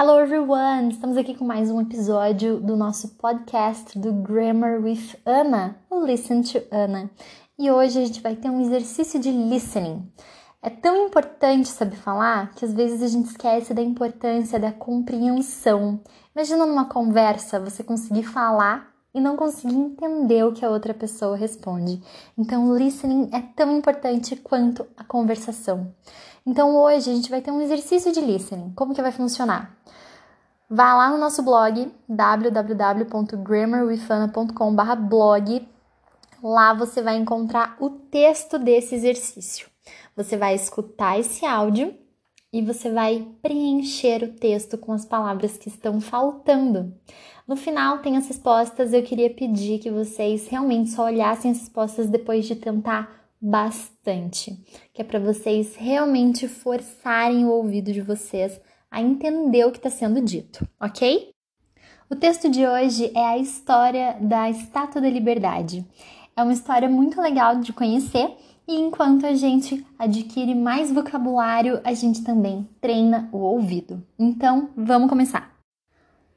Hello everyone! Estamos aqui com mais um episódio do nosso podcast do Grammar with Ana, o Listen to Ana. E hoje a gente vai ter um exercício de listening. É tão importante saber falar que às vezes a gente esquece da importância da compreensão. Imagina numa conversa você conseguir falar e não conseguir entender o que a outra pessoa responde. Então, o listening é tão importante quanto a conversação. Então, hoje a gente vai ter um exercício de listening. Como que vai funcionar? Vá lá no nosso blog www.grammarwithana.com/blog. Lá você vai encontrar o texto desse exercício. Você vai escutar esse áudio e você vai preencher o texto com as palavras que estão faltando. No final tem as respostas. Eu queria pedir que vocês realmente só olhassem as respostas depois de tentar bastante, que é para vocês realmente forçarem o ouvido de vocês a entender o que está sendo dito, ok? O texto de hoje é a história da Estátua da Liberdade. É uma história muito legal de conhecer e enquanto a gente adquire mais vocabulário, a gente também treina o ouvido. Então, vamos começar!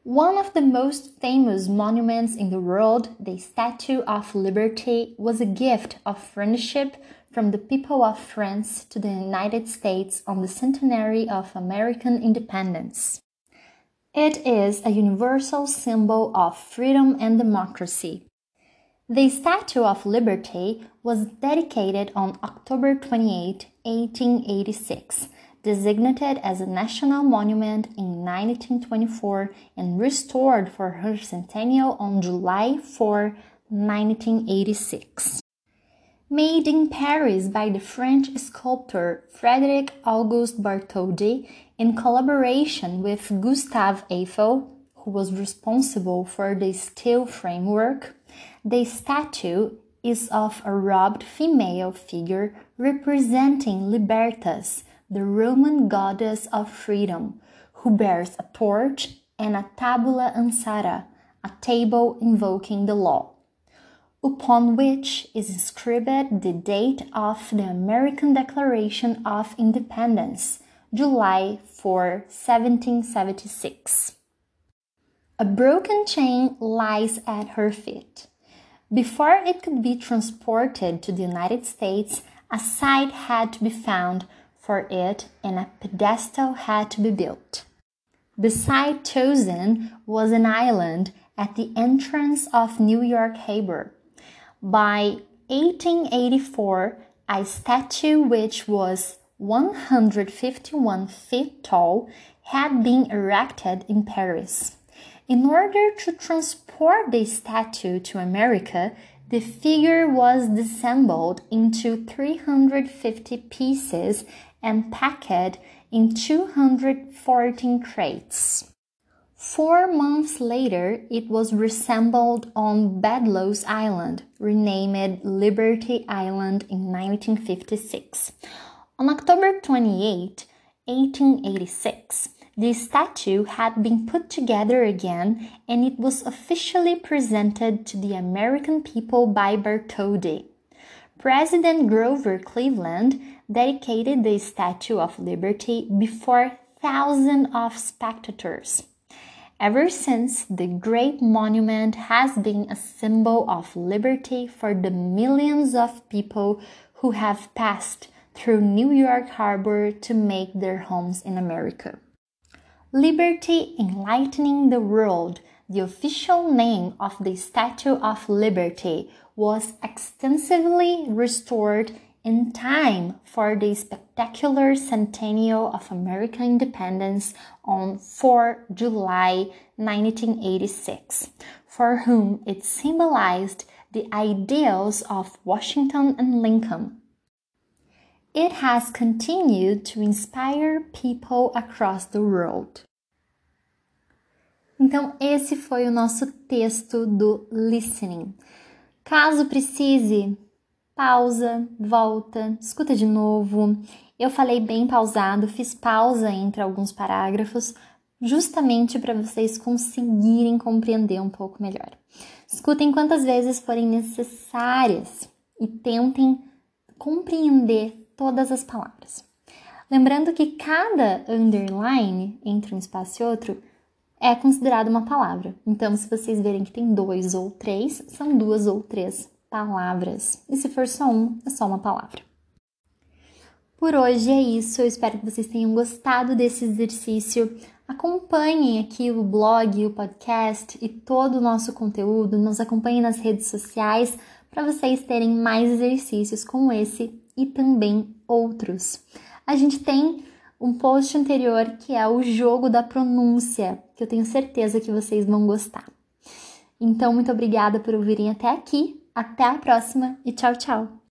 One of the most famous monuments in the world, the Statue of Liberty, was a gift of friendship from the people of France to the United States on the centenary of American independence. It is a universal symbol of freedom and democracy. The Statue of Liberty was dedicated on October 28, 1886 designated as a national monument in 1924 and restored for her centennial on July 4, 1986. Made in Paris by the French sculptor Frédéric Auguste Bartholdi in collaboration with Gustave Eiffel, who was responsible for the steel framework, the statue is of a robed female figure representing Libertas, the Roman goddess of freedom, who bears a torch and a tabula ansata, a table invoking the law, upon which is inscribed the date of the American Declaration of Independence, July 4, 1776. A broken chain lies at her feet. Before it could be transported to the United States, a site had to be found for it and a pedestal had to be built. Beside chosen was an island at the entrance of New York Harbor. By 1884, a statue which was 151 feet tall had been erected in Paris. In order to transport the statue to America, the figure was disassembled into 350 pieces and packed in 214 crates. Four months later, it was reassembled on Bedloe's Island, renamed Liberty Island in 1956. On October 28, 1886, the statue had been put together again and it was officially presented to the American people by Bartholdi. President Grover Cleveland dedicated the Statue of Liberty before thousands of spectators. Ever since, the great monument has been a symbol of liberty for the millions of people who have passed through New York Harbor to make their homes in America. Liberty Enlightening the World the official name of the Statue of Liberty was extensively restored in time for the spectacular centennial of American independence on 4 July 1986, for whom it symbolized the ideals of Washington and Lincoln. It has continued to inspire people across the world. Então, esse foi o nosso texto do listening. Caso precise, pausa, volta, escuta de novo. Eu falei bem pausado, fiz pausa entre alguns parágrafos, justamente para vocês conseguirem compreender um pouco melhor. Escutem quantas vezes forem necessárias e tentem compreender todas as palavras. Lembrando que cada underline entre um espaço e outro é considerado uma palavra. Então, se vocês verem que tem dois ou três, são duas ou três palavras. E se for só um, é só uma palavra. Por hoje é isso. Eu espero que vocês tenham gostado desse exercício. Acompanhem aqui o blog, o podcast e todo o nosso conteúdo. Nos acompanhem nas redes sociais para vocês terem mais exercícios como esse e também outros. A gente tem um post anterior que é o jogo da pronúncia, que eu tenho certeza que vocês vão gostar. Então, muito obrigada por ouvirem até aqui. Até a próxima e tchau, tchau!